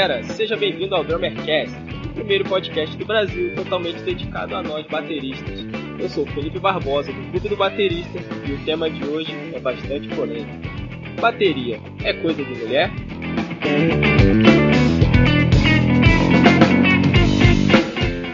Fala Batera, seja bem-vindo ao Drummercast, o primeiro podcast do Brasil totalmente dedicado a nós bateristas. Eu sou Felipe Barbosa, do Clube do Baterista, e o tema de hoje é bastante polêmico. Bateria é coisa de mulher?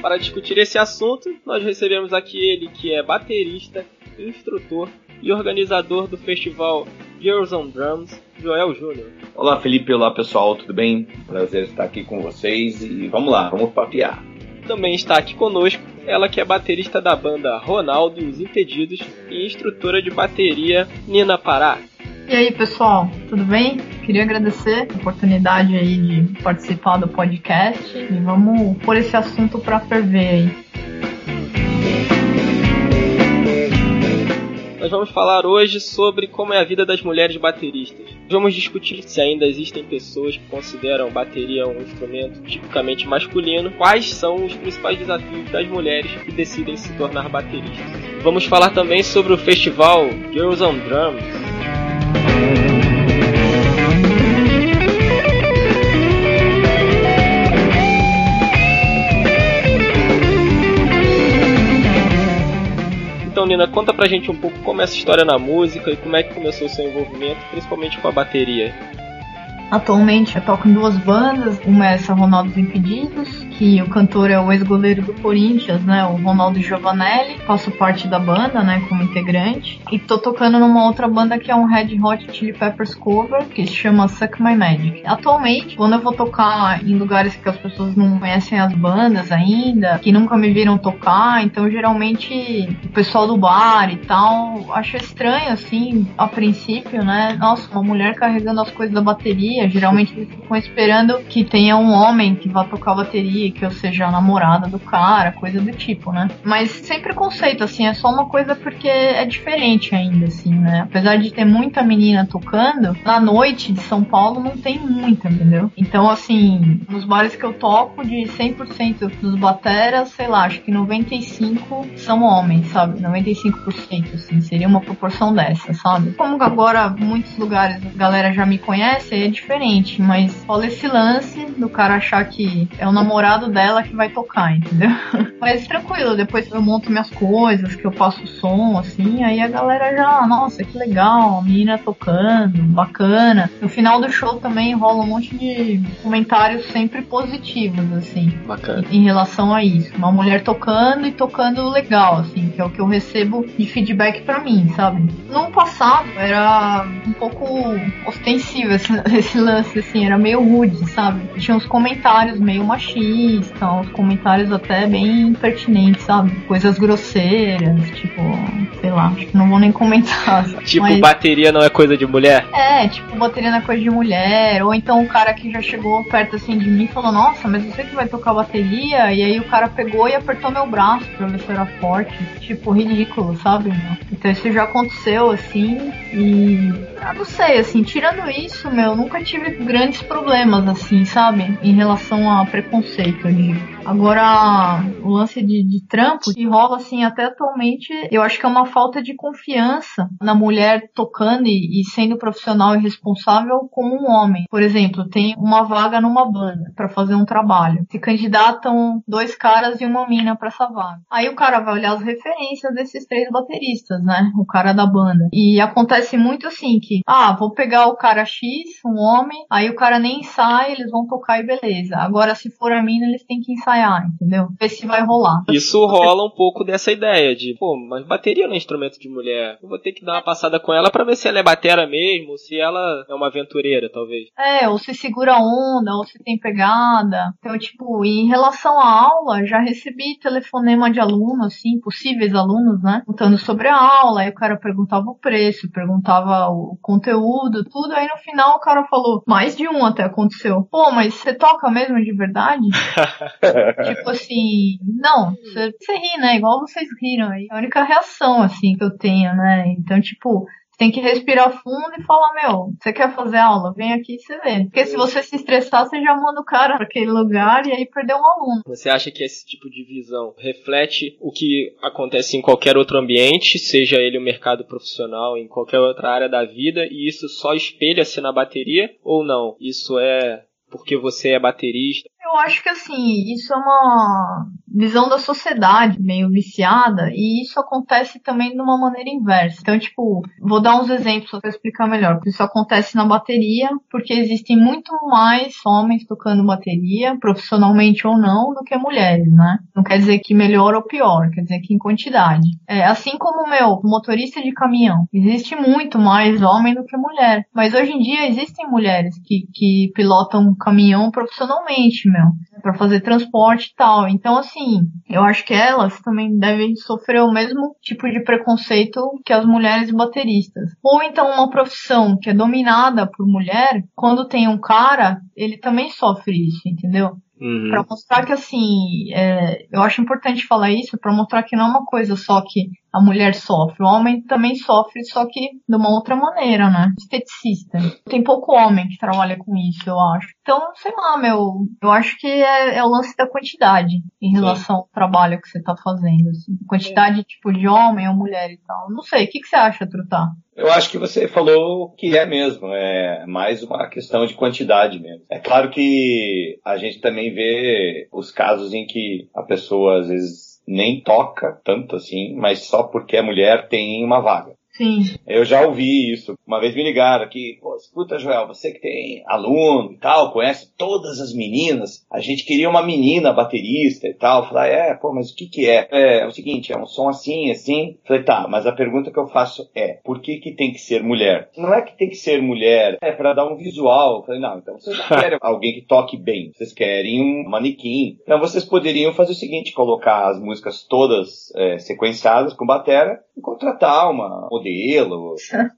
Para discutir esse assunto, nós recebemos aqui ele que é baterista, instrutor e organizador do festival Girls on Drums, Joel Júnior. Olá Felipe, olá pessoal, tudo bem? Prazer estar aqui com vocês e vamos lá, vamos papear. Também está aqui conosco ela que é baterista da banda Ronaldo e os Impedidos e instrutora de bateria Nina Pará. E aí, pessoal, tudo bem? Queria agradecer a oportunidade aí de participar do podcast e vamos pôr esse assunto para ferver aí. Nós vamos falar hoje sobre como é a vida das mulheres bateristas. Vamos discutir se ainda existem pessoas que consideram bateria um instrumento tipicamente masculino, quais são os principais desafios das mulheres que decidem se tornar bateristas. Vamos falar também sobre o festival Girls on Drums, Então, Nina, conta pra gente um pouco como é essa história na música e como é que começou o seu envolvimento, principalmente com a bateria. Atualmente eu toco em duas bandas, uma é essa Ronaldo Impedidos, que o cantor é o ex-goleiro do Corinthians, né, o Ronaldo Giovanelli, faço parte da banda, né, como integrante, e tô tocando numa outra banda que é um Red Hot Chili Peppers cover, que se chama Suck My Magic. Atualmente, quando eu vou tocar em lugares que as pessoas não conhecem as bandas ainda, que nunca me viram tocar, então geralmente o pessoal do bar e tal, acho estranho assim, a princípio, né, nossa, uma mulher carregando as coisas da bateria, geralmente eles ficam esperando que tenha um homem que vá tocar bateria, que eu seja a namorada do cara, coisa do tipo, né? Mas sem preconceito, assim, é só uma coisa porque é diferente ainda, assim, né? Apesar de ter muita menina tocando, na noite de São Paulo não tem muita, entendeu? Então, assim, nos bares que eu toco, de 100% dos bateras, sei lá, acho que 95 são homens, sabe? 95%, assim, seria uma proporção dessa, sabe? Como agora muitos lugares a galera já me conhece, é diferente mas rola esse lance do cara achar que é o namorado dela que vai tocar, entendeu? Mas tranquilo, depois eu monto minhas coisas, que eu faço som, assim, aí a galera já, nossa, que legal, a menina tocando, bacana. No final do show também rola um monte de comentários sempre positivos, assim. Bacana. Em, em relação a isso. Uma mulher tocando e tocando legal, assim, que é o que eu recebo de feedback para mim, sabe? No passado era um pouco ostensivo esse, esse esse lance, assim, era meio rude, sabe? Tinha uns comentários meio machistas, uns comentários até bem pertinentes, sabe? Coisas grosseiras, tipo, sei lá, acho que não vou nem comentar. Tipo, mas... bateria não é coisa de mulher? É, tipo, bateria não é coisa de mulher. Ou então o cara que já chegou perto assim de mim e falou, nossa, mas você que vai tocar bateria? E aí o cara pegou e apertou meu braço pra ver se era forte. Tipo, ridículo, sabe? Então isso já aconteceu, assim, e. Eu não sei, assim, tirando isso, meu, nunca tive grandes problemas, assim, sabe? Em relação a preconceito, digo. Agora, o lance de, de trampo, que rola assim até atualmente, eu acho que é uma falta de confiança na mulher tocando e, e sendo profissional e responsável como um homem. Por exemplo, tem uma vaga numa banda para fazer um trabalho. Se candidatam dois caras e uma mina para essa vaga. Aí o cara vai olhar as referências desses três bateristas, né? O cara da banda. E acontece muito assim que, ah, vou pegar o cara X, um homem, aí o cara nem sai, eles vão tocar e beleza. Agora se for a mina, eles têm que ensaiar entendeu? Ver se vai rolar. Isso rola um pouco dessa ideia de, pô, mas bateria não é instrumento de mulher. Eu vou ter que dar uma passada com ela para ver se ela é batera mesmo, ou se ela é uma aventureira, talvez. É, ou se segura onda, ou se tem pegada. Então, tipo, em relação à aula, já recebi telefonema de aluno, assim, possíveis alunos, né? Perguntando sobre a aula, aí o cara perguntava o preço, perguntava o conteúdo, tudo. Aí no final o cara falou, mais de um até aconteceu. Pô, mas você toca mesmo de verdade? tipo assim, não, você, você ri, né? Igual vocês riram aí. É a única reação, assim, que eu tenho, né? Então, tipo, tem que respirar fundo e falar, meu, você quer fazer aula? Vem aqui e você vê. Porque se você se estressar, você já manda o cara para aquele lugar e aí perdeu um aluno. Você acha que esse tipo de visão reflete o que acontece em qualquer outro ambiente, seja ele o mercado profissional, em qualquer outra área da vida, e isso só espelha-se na bateria? Ou não? Isso é porque você é baterista. Eu acho que assim, isso é uma visão da sociedade meio viciada e isso acontece também de uma maneira inversa. Então, tipo, vou dar uns exemplos para explicar melhor. Isso acontece na bateria porque existem muito mais homens tocando bateria, profissionalmente ou não, do que mulheres, né? Não quer dizer que melhor ou pior, quer dizer que em quantidade. É, assim como meu motorista de caminhão, existe muito mais homem do que mulher. Mas hoje em dia existem mulheres que, que pilotam caminhão profissionalmente, meu, para fazer transporte e tal. Então, assim, eu acho que elas também devem sofrer o mesmo tipo de preconceito que as mulheres bateristas. Ou então uma profissão que é dominada por mulher, quando tem um cara, ele também sofre isso, entendeu? Uhum. Para mostrar que assim, é, eu acho importante falar isso para mostrar que não é uma coisa só que a mulher sofre, o homem também sofre, só que de uma outra maneira, né? Esteticista. Tem pouco homem que trabalha com isso, eu acho. Então, sei lá, meu, eu acho que é, é o lance da quantidade em relação Sim. ao trabalho que você tá fazendo. Assim. Quantidade, tipo, de homem ou mulher e tal. Não sei, o que, que você acha, Trutá? Eu acho que você falou que é mesmo, é mais uma questão de quantidade mesmo. É claro que a gente também vê os casos em que a pessoa às vezes nem toca tanto assim, mas só porque é mulher tem uma vaga. Sim. Eu já ouvi isso. Uma vez me ligaram aqui, pô, escuta, Joel, você que tem aluno e tal, conhece todas as meninas, a gente queria uma menina baterista e tal. Falei, é, pô, mas o que que é? é? É o seguinte, é um som assim, assim. Falei, tá, mas a pergunta que eu faço é, por que que tem que ser mulher? Não é que tem que ser mulher, é para dar um visual. Falei, não, então vocês não querem alguém que toque bem, vocês querem um manequim. Então vocês poderiam fazer o seguinte, colocar as músicas todas é, sequenciadas com batera e contratar uma modelo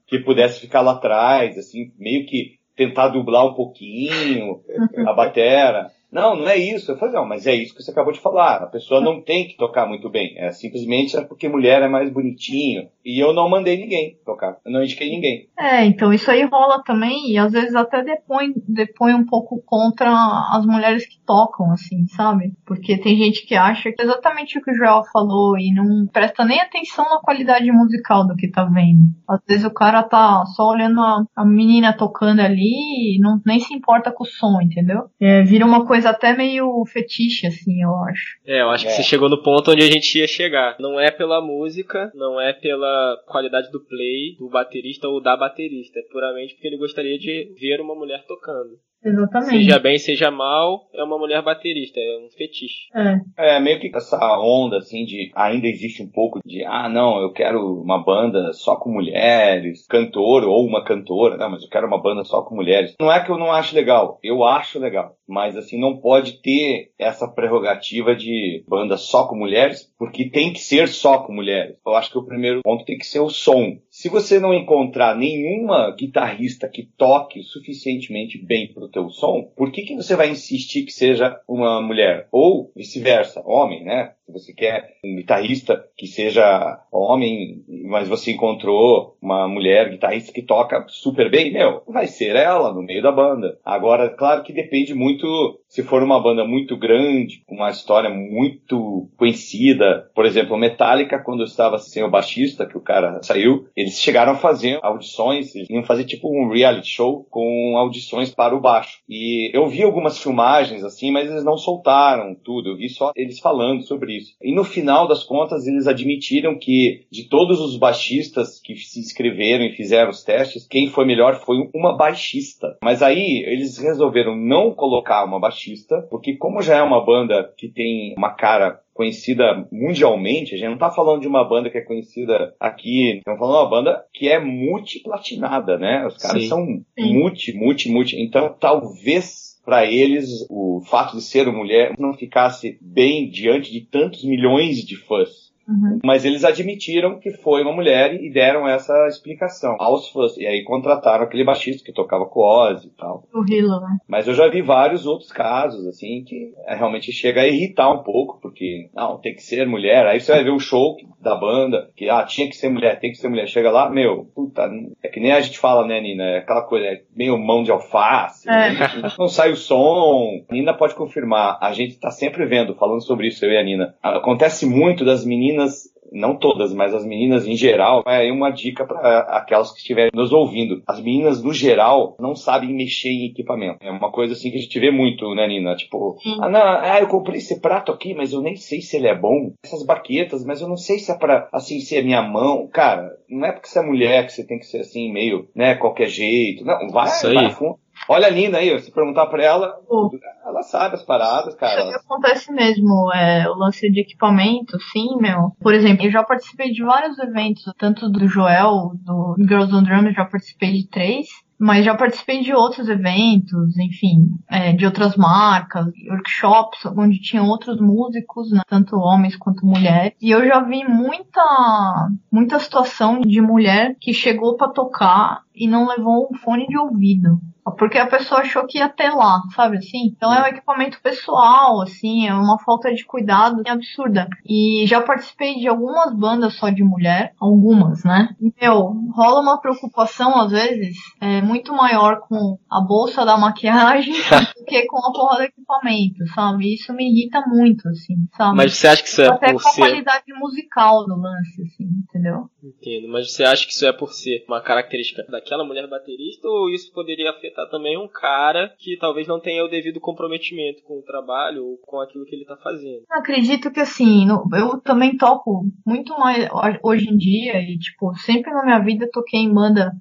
que pudesse ficar lá atrás, assim, meio que tentar dublar um pouquinho a batera. Não, não é isso. Eu falei, não, mas é isso que você acabou de falar. A pessoa não tem que tocar muito bem. É simplesmente é porque mulher é mais bonitinho. E eu não mandei ninguém tocar. Eu não indiquei ninguém. É, então isso aí rola também e às vezes até depõe, depõe um pouco contra as mulheres que tocam, assim, sabe? Porque tem gente que acha que é exatamente o que o Joel falou e não presta nem atenção na qualidade musical do que tá vendo. Às vezes o cara tá só olhando a, a menina tocando ali e não, nem se importa com o som, entendeu? É, vira uma coisa até meio fetiche, assim, eu acho. É, eu acho que é. você chegou no ponto onde a gente ia chegar. Não é pela música, não é pela qualidade do play do baterista ou da baterista. É puramente porque ele gostaria de ver uma mulher tocando. Exatamente. Seja bem, seja mal, é uma mulher baterista, é um fetiche. É. é, meio que essa onda, assim, de ainda existe um pouco de, ah, não, eu quero uma banda só com mulheres, cantor ou uma cantora, não, mas eu quero uma banda só com mulheres. Não é que eu não acho legal, eu acho legal, mas assim, não pode ter essa prerrogativa de banda só com mulheres, porque tem que ser só com mulheres. Eu acho que o primeiro ponto tem que ser o som. Se você não encontrar nenhuma guitarrista que toque suficientemente bem pro teu som, por que, que você vai insistir que seja uma mulher? Ou vice-versa, homem, né? Se você quer um guitarrista que seja homem, mas você encontrou uma mulher guitarrista que toca super bem, meu, vai ser ela no meio da banda. Agora, claro que depende muito, se for uma banda muito grande, com uma história muito conhecida, por exemplo, Metallica, quando estava sem o baixista, que o cara saiu, eles chegaram a fazer audições, eles iam fazer tipo um reality show com audições para o baixo. E eu vi algumas filmagens assim, mas eles não soltaram tudo, eu vi só eles falando sobre isso. E no final das contas, eles admitiram que de todos os baixistas que se inscreveram e fizeram os testes, quem foi melhor foi uma baixista. Mas aí eles resolveram não colocar uma baixista, porque como já é uma banda que tem uma cara conhecida mundialmente, a gente não está falando de uma banda que é conhecida aqui, estamos falando de uma banda que é multiplatinada, né? Os caras Sim. são Sim. multi, multi, multi. Então, talvez para eles o fato de ser mulher não ficasse bem diante de tantos milhões de fãs. Uhum. Mas eles admitiram que foi uma mulher e deram essa explicação aos fãs. E aí contrataram aquele baixista que tocava com Ozzy e tal. O Hilo, né? Mas eu já vi vários outros casos, assim, que é, realmente chega a irritar um pouco, porque, não, tem que ser mulher. Aí você vai ver o show da banda, que, ah, tinha que ser mulher, tem que ser mulher. Chega lá, meu, puta, é que nem a gente fala, né, Nina? É aquela coisa, é meio mão de alface, é. né? não sai o som. Nina pode confirmar, a gente tá sempre vendo, falando sobre isso, eu e a Nina. Acontece muito das meninas meninas não todas, mas as meninas em geral, é aí uma dica para aquelas que estiverem nos ouvindo. As meninas, no geral, não sabem mexer em equipamento. É uma coisa assim que a gente vê muito, né, Nina? Tipo, ah, não, ah, eu comprei esse prato aqui, mas eu nem sei se ele é bom. Essas baquetas, mas eu não sei se é pra, assim, ser minha mão. Cara, não é porque você é mulher que você tem que ser assim, meio, né, qualquer jeito. Não, vai, vai fundo. Olha a Nina aí, se perguntar pra ela, ela sabe as paradas, cara. Isso acontece mesmo, é, o lance de equipamento, sim, meu. Por exemplo, eu já participei de vários eventos, tanto do Joel, do Girls on Drums, já participei de três. Mas já participei de outros eventos, enfim, é, de outras marcas, workshops, onde tinha outros músicos, né, tanto homens quanto mulheres. E eu já vi muita, muita situação de mulher que chegou para tocar e não levou um fone de ouvido. Porque a pessoa achou que ia ter lá, sabe assim? Então é um equipamento pessoal, assim, é uma falta de cuidado absurda. E já participei de algumas bandas só de mulher, algumas, né? E, meu, rola uma preocupação às vezes é, muito maior com a bolsa da maquiagem do que com a porra do equipamento, sabe? Isso me irrita muito, assim, sabe? Mas você acha que isso é Até por com a qualidade musical do lance, assim, entendeu? Entendo, mas você acha que isso é por ser uma característica daquela mulher baterista ou isso poderia afetar também um cara que talvez não tenha o devido comprometimento com o trabalho ou com aquilo que ele tá fazendo? Acredito que assim, eu também toco muito mais hoje em dia e tipo, sempre na minha vida toquei em banda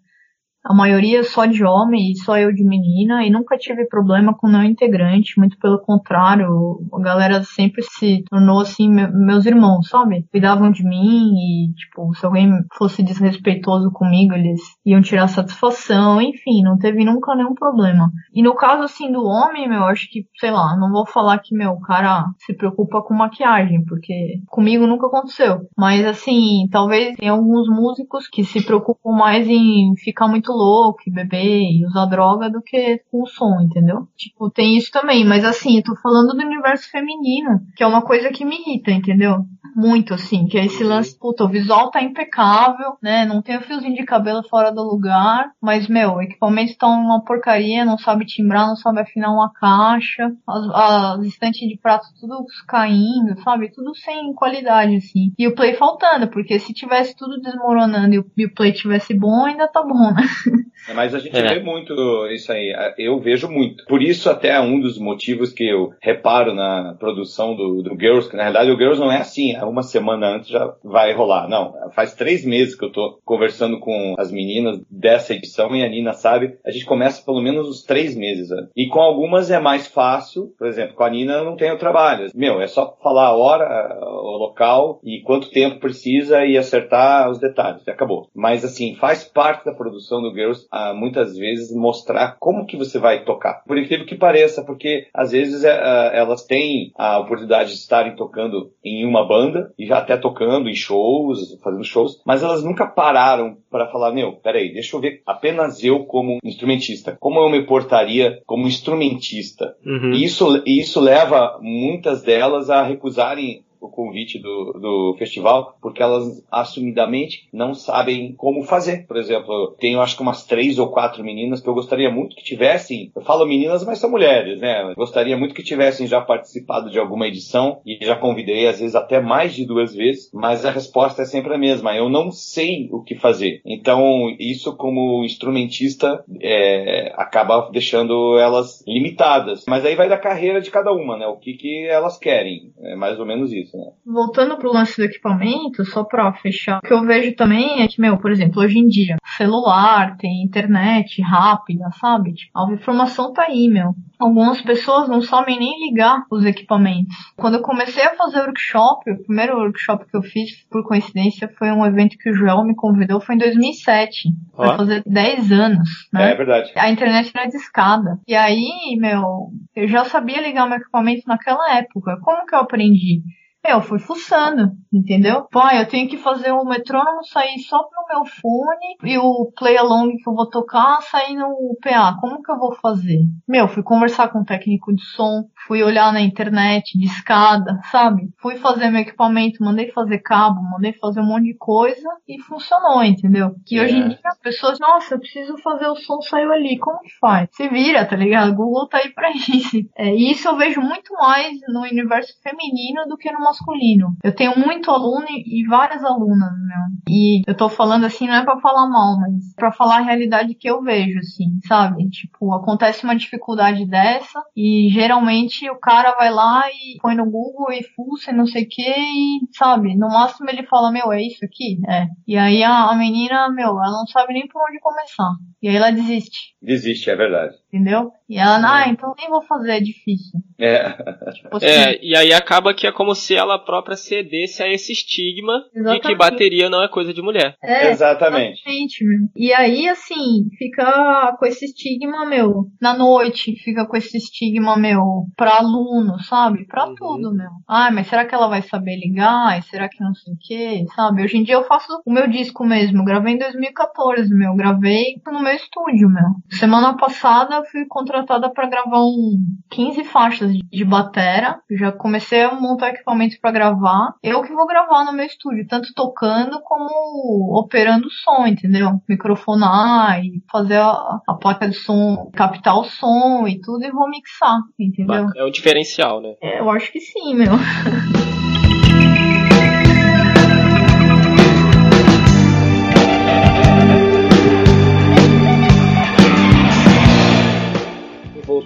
a maioria só de homem e só eu de menina e nunca tive problema com não integrante, muito pelo contrário, a galera sempre se tornou assim me- meus irmãos, sabe? Cuidavam de mim e tipo, se alguém fosse desrespeitoso comigo, eles iam tirar satisfação, enfim, não teve nunca nenhum problema. E no caso assim do homem, meu, acho que, sei lá, não vou falar que meu o cara se preocupa com maquiagem, porque comigo nunca aconteceu. Mas assim, talvez tem alguns músicos que se preocupam mais em ficar muito louco, e beber e usar droga do que com o som, entendeu? Tipo, tem isso também, mas assim, eu tô falando do universo feminino, que é uma coisa que me irrita, entendeu? Muito, assim, que é esse lance, puta, o visual tá impecável, né? Não tem o fiozinho de cabelo fora do lugar, mas, meu, o equipamento tá uma porcaria, não sabe timbrar, não sabe afinar uma caixa, as, as estantes de prato tudo caindo, sabe? Tudo sem qualidade, assim. E o play faltando, porque se tivesse tudo desmoronando e o, e o play tivesse bom, ainda tá bom, né? Mas a gente É. vê muito isso aí. Eu vejo muito. Por isso, até é um dos motivos que eu reparo na produção do, do Girls, que na realidade o Girls não é assim, é uma semana antes já vai rolar. Não, faz três meses que eu tô conversando com as meninas dessa edição e a Nina sabe, a gente começa pelo menos uns três meses antes. E com algumas é mais fácil, por exemplo, com a Nina eu não tenho trabalho. Meu, é só falar a hora, o local e quanto tempo precisa e acertar os detalhes. E acabou. Mas assim, faz parte da produção do Girls ah, muitas vezes mostrar como que você vai tocar. Por incrível que pareça, porque às vezes é, ah, elas têm a oportunidade de estarem tocando em uma banda e já até tocando em shows, fazendo shows, mas elas nunca pararam para falar, meu, peraí, deixa eu ver apenas eu como instrumentista, como eu me portaria como instrumentista. Uhum. E isso, e isso leva muitas delas a recusarem o convite do, do festival, porque elas assumidamente não sabem como fazer. Por exemplo, tenho acho que umas três ou quatro meninas que eu gostaria muito que tivessem, eu falo meninas, mas são mulheres, né? Gostaria muito que tivessem já participado de alguma edição e já convidei às vezes até mais de duas vezes, mas a resposta é sempre a mesma. Eu não sei o que fazer. Então, isso como instrumentista é, acaba deixando elas limitadas. Mas aí vai da carreira de cada uma, né? O que, que elas querem. É mais ou menos isso, né? Voltando pro lance do equipamento, só pra fechar, o que eu vejo também é que, meu, por exemplo, hoje em dia, celular, tem internet rápida, sabe? Tipo, a informação tá aí, meu. Algumas pessoas não sabem nem ligar os equipamentos. Quando eu comecei a fazer workshop, o primeiro workshop que eu fiz, por coincidência, foi um evento que o Joel me convidou, foi em 2007. Vai Ó. fazer 10 anos, né? É verdade. A internet era discada. E aí, meu, eu já sabia ligar meu equipamento naquela época. Como que eu aprendi? Eu fui fuçando, entendeu? Pai, eu tenho que fazer o metrônomo sair só pro meu fone e o play along que eu vou tocar sair no PA. Como que eu vou fazer? Meu, fui conversar com o técnico de som, fui olhar na internet, de escada, sabe? Fui fazer meu equipamento, mandei fazer cabo, mandei fazer um monte de coisa e funcionou, entendeu? Que É. hoje em dia as pessoas, nossa, eu preciso fazer o som saiu ali, como que faz? Se vira, tá ligado? O Google tá aí pra isso. É, e isso eu vejo muito mais no universo feminino do que no masculino. Eu tenho muito aluno e várias alunas, meu. E eu tô falando assim, não é para falar mal, mas para falar a realidade que eu vejo, assim, sabe? Tipo, acontece uma dificuldade dessa e geralmente o cara vai lá e põe no Google e fuça e não sei o que e, sabe? No máximo ele fala, meu, é isso aqui? É. E aí a, a menina, meu, ela não sabe nem por onde começar. E aí ela desiste. Desiste, é verdade. Entendeu? E ela, ah, então nem vou fazer, é difícil. É. Tipo assim, é, e aí acaba que é como se ela própria cedesse a esse estigma exatamente. de que bateria não é coisa de mulher. É, exatamente. exatamente meu. E aí, assim, fica com esse estigma, meu, na noite, fica com esse estigma, meu, pra aluno, sabe? Pra uhum. tudo, meu. Ai, mas será que ela vai saber ligar? Ai, será que não sei o que, sabe? Hoje em dia eu faço o meu disco mesmo, gravei em 2014, meu, gravei no meu estúdio, meu. Semana passada eu fui contratada para gravar um 15 faixas de batera, já comecei a montar equipamento para gravar. Eu que vou gravar no meu estúdio, tanto tocando como operando o som, entendeu? Microfonar e fazer a, a placa de som, captar o som e tudo e vou mixar, entendeu? É um diferencial, né? É, eu acho que sim, meu.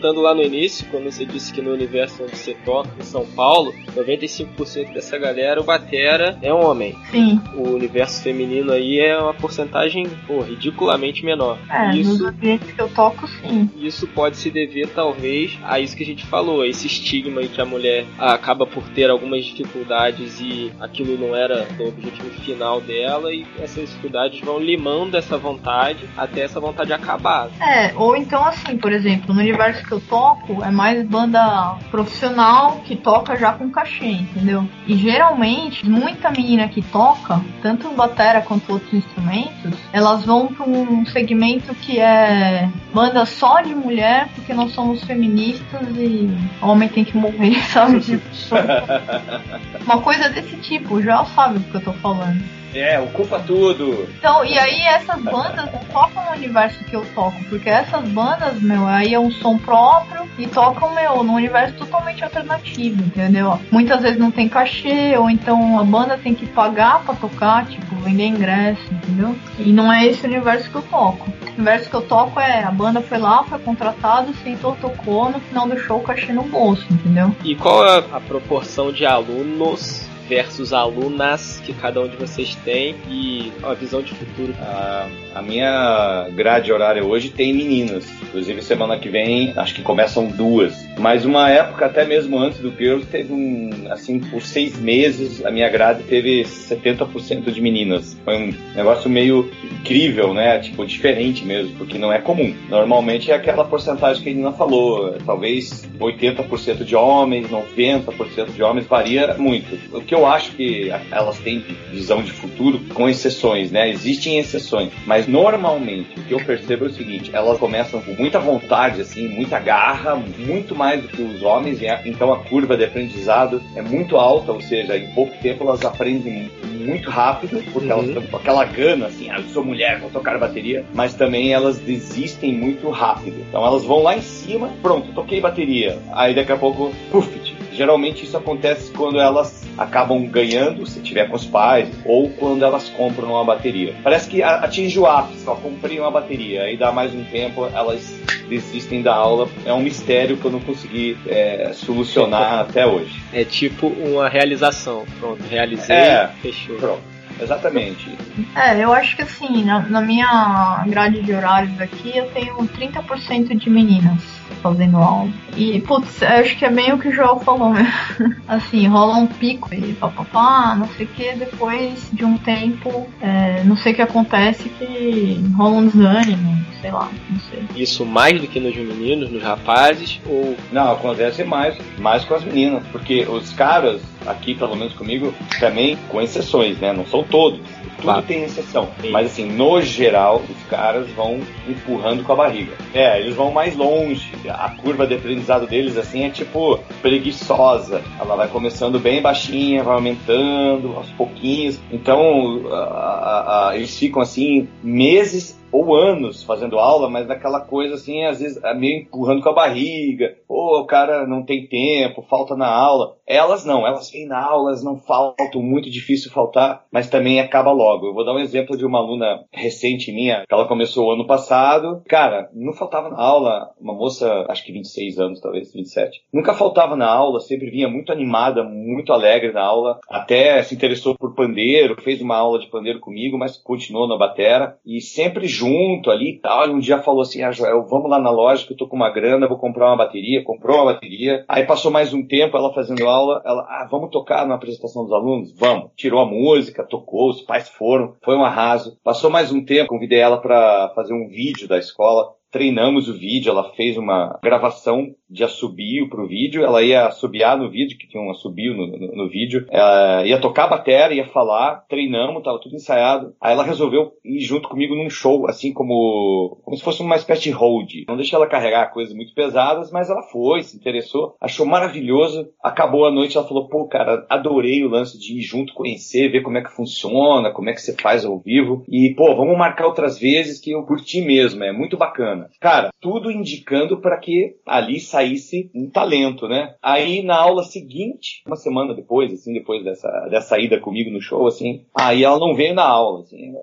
voltando lá no início, quando você disse que no universo onde você toca, em São Paulo, 95% dessa galera, o Batera é um homem. Sim. O universo feminino aí é uma porcentagem, pô, ridiculamente menor. É, isso, nos ambientes que eu toco, sim. Isso pode se dever, talvez, a isso que a gente falou, a esse estigma aí que a mulher acaba por ter algumas dificuldades e aquilo não era o objetivo final dela e essas dificuldades vão limando essa vontade até essa vontade acabar. É, ou então assim, por exemplo, no universo que eu toco é mais banda profissional que toca já com cachê, entendeu? E geralmente, muita menina que toca, tanto batera quanto outros instrumentos, elas vão para um segmento que é banda só de mulher, porque nós somos feministas e homem tem que morrer, sabe? Uma coisa desse tipo, já sabe do que eu tô falando. É, ocupa tudo. Então, e aí essas bandas não tocam no universo que eu toco, porque essas bandas, meu, aí é um som próprio e tocam, meu, num universo totalmente alternativo, entendeu? Muitas vezes não tem cachê, ou então a banda tem que pagar pra tocar, tipo, vender ingresso, entendeu? E não é esse o universo que eu toco. O universo que eu toco é a banda foi lá, foi contratado, sentou, tocou, no final do show cachê no bolso, entendeu? E qual é a proporção de alunos versus alunas que cada um de vocês tem e a visão de futuro? A, a minha grade horária hoje tem meninas. Inclusive, semana que vem, acho que começam duas. Mas uma época, até mesmo antes do Girls, teve um, assim, por seis meses, a minha grade teve 70% de meninas. Foi um negócio meio incrível, né? Tipo, diferente mesmo, porque não é comum. Normalmente é aquela porcentagem que a Nina falou, talvez 80% de homens, 90% de homens, varia muito. O que eu acho que elas têm visão de futuro, com exceções, né? Existem exceções, mas normalmente o que eu percebo é o seguinte: elas começam com muita vontade, assim, muita garra, muito mais do que os homens, e então a curva de aprendizado é muito alta, ou seja, em pouco tempo elas aprendem muito rápido, porque uhum. elas estão com aquela gana, assim, ah, eu sou mulher, vou tocar bateria, mas também elas desistem muito rápido. Então elas vão lá em cima, pronto, toquei bateria, aí daqui a pouco, puf, Geralmente isso acontece quando elas acabam ganhando, se tiver com os pais, ou quando elas compram uma bateria. Parece que atinge o ápice, ó, comprei uma bateria, aí dá mais um tempo, elas desistem da aula. É um mistério que eu não consegui é, solucionar até hoje. É tipo uma realização. Pronto, realizei, é, fechou. Pronto. Exatamente. É, eu acho que assim, na, na minha grade de horários aqui, eu tenho 30% de meninas fazendo aula. E, putz, acho que é bem o que o João falou, né? assim, rola um pico e papapá, não sei o que, depois de um tempo, é, não sei o que acontece, que rola um desânimo, sei lá, não sei. Isso mais do que nos meninos, nos rapazes, ou... Não, acontece mais, mais com as meninas, porque os caras, aqui pelo menos comigo, também com exceções, né? Não são todos tudo claro. tem exceção. Sim. Mas assim, no geral, os caras vão empurrando com a barriga. É, eles vão mais longe. A curva de aprendizado deles, assim, é tipo preguiçosa. Ela vai começando bem baixinha, vai aumentando aos pouquinhos. Então, a, a, a, eles ficam assim, meses ou anos fazendo aula, mas naquela coisa assim, às vezes meio empurrando com a barriga, ou o cara não tem tempo, falta na aula. Elas não, elas vêm na aula, elas não faltam, muito difícil faltar, mas também acaba logo. Eu vou dar um exemplo de uma aluna recente minha, que ela começou ano passado. Cara, não faltava na aula, uma moça, acho que 26 anos, talvez 27. Nunca faltava na aula, sempre vinha muito animada, muito alegre na aula. Até se interessou por pandeiro, fez uma aula de pandeiro comigo, mas continuou na batera. E sempre junto ali e tal. E um dia falou assim: Ah, Joel, vamos lá na loja que eu tô com uma grana, vou comprar uma bateria. Comprou uma bateria. Aí passou mais um tempo ela fazendo aula. Ela, ah, vamos tocar na apresentação dos alunos? Vamos. Tirou a música, tocou, os pais foram. Foi um arraso. Passou mais um tempo, convidei ela para fazer um vídeo da escola treinamos o vídeo, ela fez uma gravação de assobio pro vídeo, ela ia assobiar no vídeo, que tinha um assobio no, no, no vídeo, ela ia tocar a bateria, ia falar, treinamos, tava tudo ensaiado. Aí ela resolveu ir junto comigo num show, assim como, como se fosse uma espécie de hold. Não deixei ela carregar coisas muito pesadas, mas ela foi, se interessou, achou maravilhoso. Acabou a noite, ela falou, pô, cara, adorei o lance de ir junto conhecer, ver como é que funciona, como é que você faz ao vivo. E, pô, vamos marcar outras vezes que eu curti mesmo, é muito bacana. Cara, tudo indicando para que ali saísse um talento, né? Aí na aula seguinte, uma semana depois, assim, depois dessa, dessa ida comigo no show, assim, aí ela não veio na aula, assim,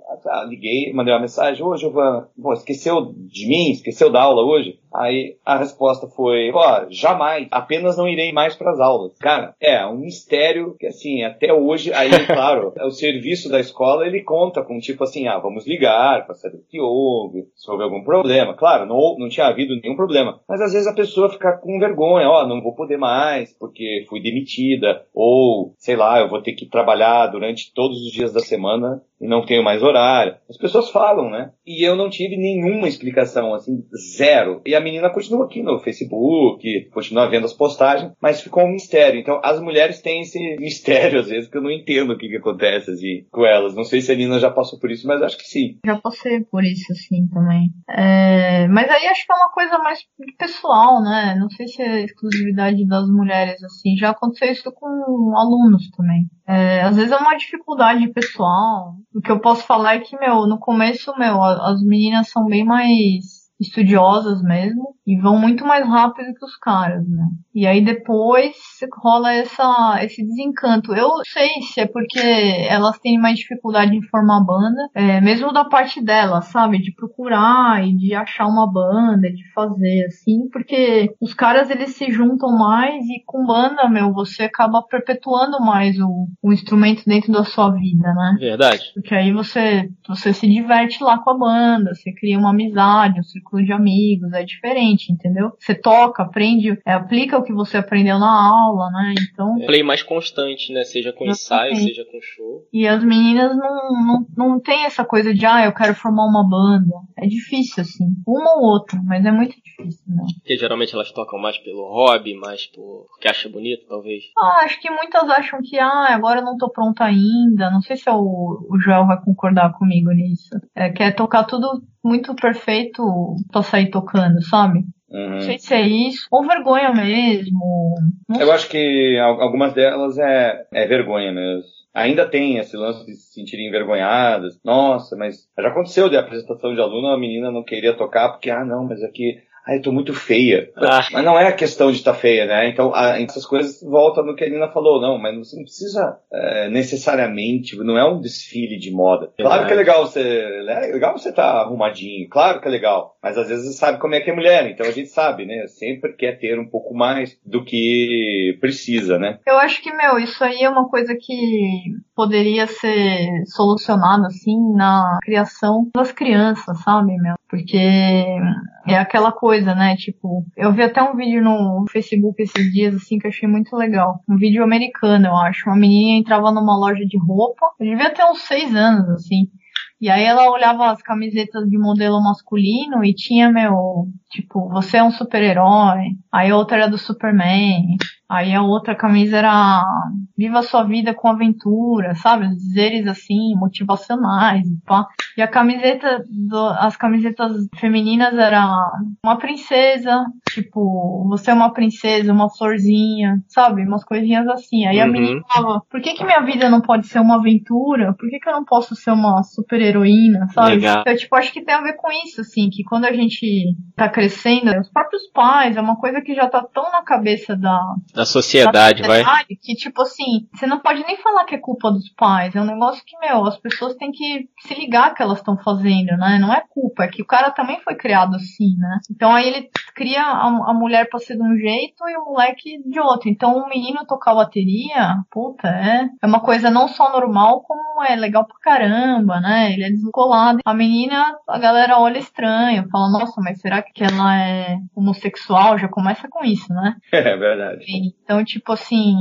liguei, mandei uma mensagem, ô Giovana, bom, esqueceu de mim? Esqueceu da aula hoje? Aí a resposta foi, ó, jamais, apenas não irei mais para as aulas. Cara, é um mistério que assim, até hoje, aí claro, o serviço da escola ele conta com tipo assim, ah, vamos ligar para saber o que houve, se houve algum problema. Claro, não, não tinha havido nenhum problema, mas às vezes a pessoa fica com vergonha, ó, não vou poder mais porque fui demitida, ou sei lá, eu vou ter que trabalhar durante todos os dias da semana e não tenho mais horário. As pessoas falam, né? E eu não tive nenhuma explicação, assim, zero. E a menina continua aqui no Facebook, continua vendo as postagens, mas ficou um mistério. Então, as mulheres têm esse mistério, às vezes, que eu não entendo o que, que acontece assim, com elas. Não sei se a Nina já passou por isso, mas acho que sim. Já passei por isso, assim, também. É... Mas aí acho que é uma coisa mais pessoal, né? Não sei se é exclusividade das mulheres, assim. Já aconteceu isso com alunos também. É, às vezes é uma dificuldade pessoal. O que eu posso falar é que, meu, no começo, meu, as meninas são bem mais estudiosas mesmo e vão muito mais rápido que os caras, né? E aí depois rola essa, esse desencanto. Eu sei se é porque elas têm mais dificuldade em formar banda, é, mesmo da parte delas, sabe? De procurar e de achar uma banda, de fazer assim, porque os caras eles se juntam mais e com banda, meu, você acaba perpetuando mais o, o instrumento dentro da sua vida, né? Verdade. Porque aí você, você se diverte lá com a banda, você cria uma amizade, um círculo de amigos, é diferente, entendeu? Você toca, aprende, é, aplica o que você aprendeu na aula, né? Então. É. Play mais constante, né? Seja com ensaio, seja com show. E as meninas não, não, não tem essa coisa de, ah, eu quero formar uma banda. É difícil, assim. Uma ou outra, mas é muito difícil, né? Porque geralmente elas tocam mais pelo hobby, mais por... porque acha bonito, talvez. Ah, acho que muitas acham que, ah, agora eu não tô pronta ainda. Não sei se o, o Joel vai concordar comigo nisso. É, quer tocar tudo muito perfeito pra sair tocando, sabe? Uhum. Não sei se é isso. Ou vergonha mesmo. Não eu sei. acho que algumas delas é, é vergonha mesmo. Ainda tem esse lance de se sentirem envergonhadas. Nossa, mas já aconteceu de apresentação de aluno, a menina não queria tocar porque, ah, não, mas aqui eu tô muito feia. Ah. Mas não é a questão de estar tá feia, né? Então, a, essas coisas voltam no que a Nina falou, não, mas você não precisa é, necessariamente, não é um desfile de moda. Claro que é legal você, é legal você estar tá arrumadinho, claro que é legal, mas às vezes sabe como é que é mulher, então a gente sabe, né? Sempre quer ter um pouco mais do que precisa, né? Eu acho que, meu, isso aí é uma coisa que poderia ser solucionada, assim, na criação das crianças, sabe, meu? Porque é aquela coisa, né? Tipo, eu vi até um vídeo no Facebook esses dias, assim, que eu achei muito legal. Um vídeo americano, eu acho. Uma menina entrava numa loja de roupa, devia ter uns seis anos, assim. E aí ela olhava as camisetas de modelo masculino e tinha, meu, tipo, você é um super-herói. Aí outra era do Superman. Aí a outra camisa era Viva sua vida com aventura, sabe? Os dizeres assim, motivacionais e pá. E a camiseta, do, as camisetas femininas era uma princesa, tipo, você é uma princesa, uma florzinha, sabe? Umas coisinhas assim. Aí uhum. a menina falava, por que que minha vida não pode ser uma aventura? Por que que eu não posso ser uma super heroína, sabe? Legal. Eu, tipo, acho que tem a ver com isso, assim, que quando a gente tá crescendo, os próprios pais, é uma coisa que já tá tão na cabeça da... Da sociedade, da sociedade vai. Que, tipo assim, você não pode nem falar que é culpa dos pais. É um negócio que, meu, as pessoas têm que se ligar que elas estão fazendo, né? Não é culpa, é que o cara também foi criado assim, né? Então aí ele cria a, a mulher pra ser de um jeito e o moleque de outro. Então o menino tocar bateria, puta, é, é uma coisa não só normal, como é legal pra caramba, né? Ele é descolado. A menina, a galera olha estranho, fala, nossa, mas será que ela é homossexual? Já começa com isso, né? É verdade. Então, tipo assim,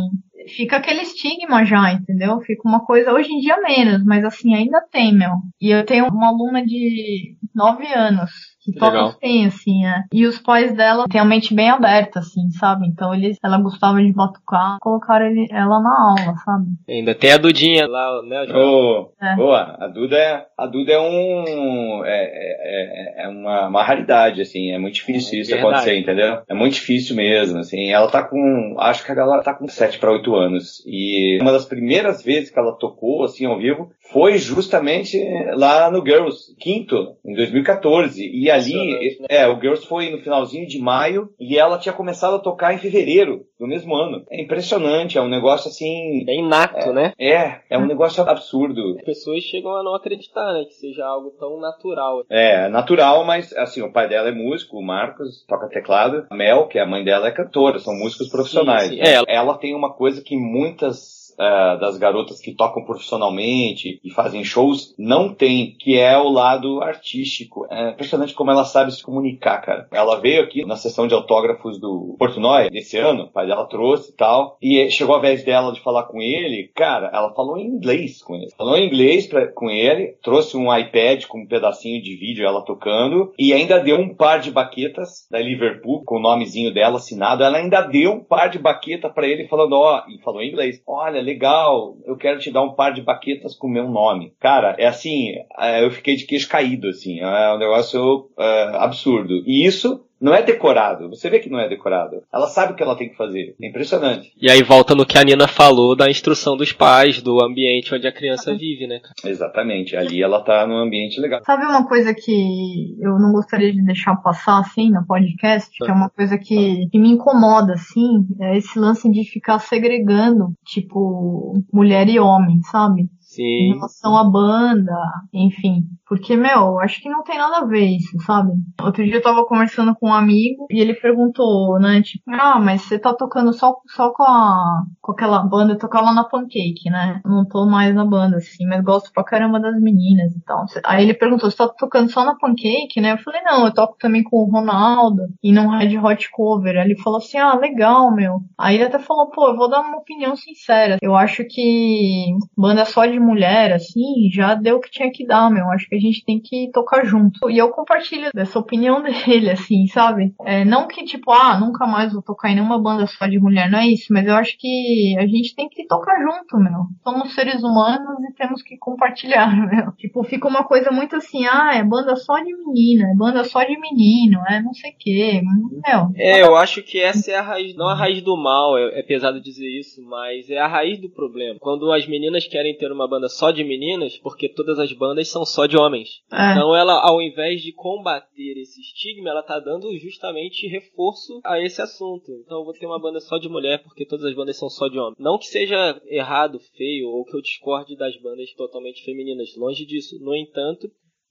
fica aquele estigma já, entendeu? Fica uma coisa, hoje em dia menos, mas assim, ainda tem, meu. E eu tenho uma aluna de 9 anos que todos têm, assim, é. E os pais dela têm a mente bem aberta, assim, sabe? Então eles, ela gostava de batucar, colocaram ele, ela na aula, sabe? Ainda tem a Dudinha lá, né, João? Oh, é. Boa, a Duda é, a Duda é um, é, é, é uma, uma, raridade, assim, é muito difícil é isso verdade. acontecer, entendeu? É muito difícil mesmo, assim, ela tá com, acho que a galera tá com 7 para 8 anos, e uma das primeiras vezes que ela tocou, assim, ao vivo, foi justamente lá no Girls, quinto, em 2014, e ali, é, o Girls foi no finalzinho de maio e ela tinha começado a tocar em fevereiro do mesmo ano. É impressionante, é um negócio assim. É inato, é, né? É, é um negócio absurdo. As pessoas chegam a não acreditar, né? Que seja algo tão natural. É, natural, mas assim, o pai dela é músico, o Marcos, toca teclado. A Mel, que é a mãe dela, é cantora, são músicos profissionais. Sim, sim. É, ela tem uma coisa que muitas uh, das garotas que tocam profissionalmente e fazem shows não tem, que é o lado artístico. É impressionante como ela sabe se comunicar, cara. Ela veio aqui na sessão de autógrafos do Portnoy desse ano, o pai dela trouxe e tal, e chegou a vez dela de falar com ele, cara, ela falou em inglês com ele. Falou em inglês pra, com ele, trouxe um iPad com um pedacinho de vídeo ela tocando, e ainda deu um par de baquetas da Liverpool com o nomezinho dela assinado. Ela ainda deu um par de baqueta para ele falando, ó, e falou em inglês, olha, legal, eu quero te dar um par de baquetas com meu nome. Cara, é assim, é, eu fiquei de queixo caído, assim, é um negócio é, absurdo. E isso não é decorado. Você vê que não é decorado. Ela sabe o que ela tem que fazer. É impressionante. E aí volta no que a Nina falou da instrução dos pais, do ambiente onde a criança vive, né? Exatamente. Ali ela tá num ambiente legal. Sabe uma coisa que eu não gostaria de deixar passar assim no podcast? Que é uma coisa que, que me incomoda, assim, é esse lance de ficar segregando, tipo, mulher e homem, sabe? Sim. Em relação à banda, enfim. Porque, meu, acho que não tem nada a ver isso, sabe? Outro dia eu tava conversando com um amigo e ele perguntou, né? Tipo, ah, mas você tá tocando só, só com, a, com aquela banda? Eu tocava na Pancake, né? Não tô mais na banda, assim, mas gosto pra caramba das meninas e tal. Aí ele perguntou, você tá tocando só na Pancake, né? Eu falei, não, eu toco também com o Ronaldo e num Red Hot Cover. Aí ele falou assim, ah, legal, meu. Aí ele até falou, pô, eu vou dar uma opinião sincera. Eu acho que banda só de mulher, assim, já deu o que tinha que dar, meu. Eu acho que a gente tem que tocar junto. E eu compartilho dessa opinião dele, assim, sabe? É, não que, tipo, ah, nunca mais vou tocar em nenhuma banda só de mulher, não é isso, mas eu acho que a gente tem que tocar junto, meu. Somos seres humanos e temos que compartilhar, meu. Tipo, fica uma coisa muito assim, ah, é banda só de menina, é banda só de menino, é não sei o quê, meu. É, eu acho que essa é a raiz, não a raiz do mal, é, é pesado dizer isso, mas é a raiz do problema. Quando as meninas querem ter uma banda só de meninas, porque todas as bandas são só de homens. É. Então ela, ao invés de combater esse estigma, ela tá dando justamente reforço a esse assunto. Então eu vou ter uma banda só de mulher porque todas as bandas são só de homem. Não que seja errado, feio ou que eu discorde das bandas totalmente femininas, longe disso. No entanto,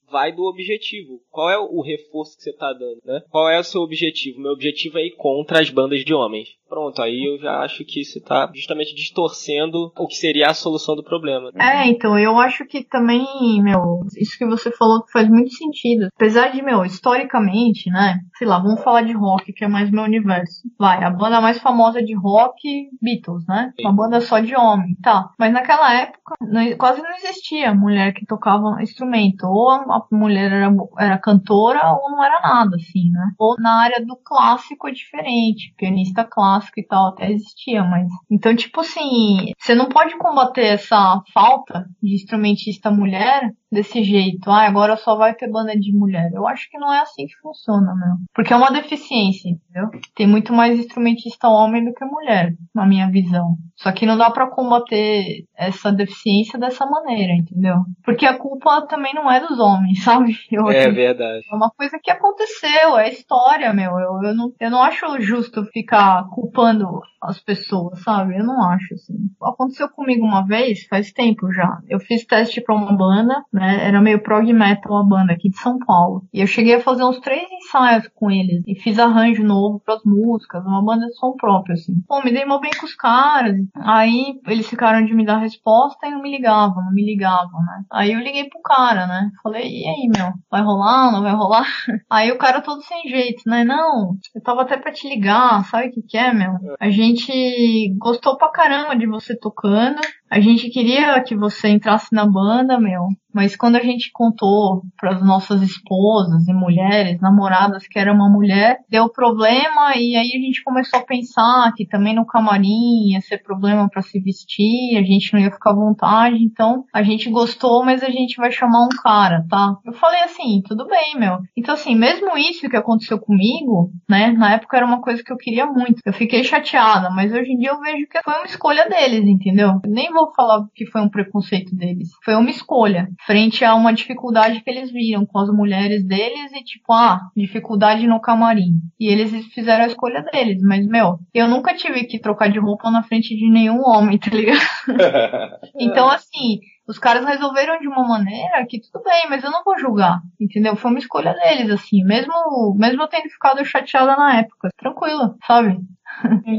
vai do objetivo. Qual é o reforço que você está dando, né? Qual é o seu objetivo? Meu objetivo é ir contra as bandas de homens. Pronto, aí eu já acho que isso está justamente distorcendo o que seria a solução do problema. Né? É, então, eu acho que também, meu, isso que você falou faz muito sentido. Apesar de, meu, historicamente, né? Sei lá, vamos falar de rock, que é mais meu universo. Vai, a banda mais famosa de rock, Beatles, né? Sim. Uma banda só de homem, tá. Mas naquela época, quase não existia mulher que tocava instrumento. Ou a a mulher era, era cantora ou não era nada, assim, né? Ou na área do clássico é diferente, pianista clássico e tal, até existia, mas. Então, tipo assim, você não pode combater essa falta de instrumentista mulher desse jeito. Ah, agora só vai ter banda de mulher. Eu acho que não é assim que funciona, meu. Porque é uma deficiência, entendeu? Tem muito mais instrumentista homem do que mulher, na minha visão. Só que não dá para combater essa deficiência dessa maneira, entendeu? Porque a culpa também não é dos homens, sabe? Eu, é verdade. É uma coisa que aconteceu, é história, meu. Eu, eu, não, eu não acho justo ficar culpando as pessoas, sabe? Eu não acho, assim. Aconteceu comigo uma vez, faz tempo já. Eu fiz teste pra uma banda, né? Era meio prog metal a banda aqui de São Paulo. E eu cheguei a fazer uns três ensaios com eles. E fiz arranjo novo pras músicas, uma banda de som próprio, assim. Pô, me dei mal bem com os caras. Aí eles ficaram de me dar resposta e não me ligavam, não me ligavam, né? Aí eu liguei pro cara, né? Falei, e aí, meu? Vai rolar, não vai rolar? Aí o cara todo sem jeito, né? Não, eu tava até pra te ligar, sabe o que que é, meu? A gente gostou pra caramba de você tocando. A gente queria que você entrasse na banda, meu. Mas quando a gente contou para as nossas esposas e mulheres, namoradas, que era uma mulher, deu problema e aí a gente começou a pensar que também no camarim ia ser problema para se vestir, a gente não ia ficar à vontade, então a gente gostou, mas a gente vai chamar um cara, tá? Eu falei assim, tudo bem, meu. Então assim, mesmo isso que aconteceu comigo, né, na época era uma coisa que eu queria muito. Eu fiquei chateada, mas hoje em dia eu vejo que foi uma escolha deles, entendeu? Eu nem vou falar que foi um preconceito deles. Foi uma escolha frente a uma dificuldade que eles viram com as mulheres deles e tipo, ah, dificuldade no camarim. E eles fizeram a escolha deles, mas meu, eu nunca tive que trocar de roupa na frente de nenhum homem, tá ligado? então assim, os caras resolveram de uma maneira que tudo bem, mas eu não vou julgar, entendeu? Foi uma escolha deles, assim, mesmo, mesmo eu tendo ficado chateada na época, tranquilo, sabe?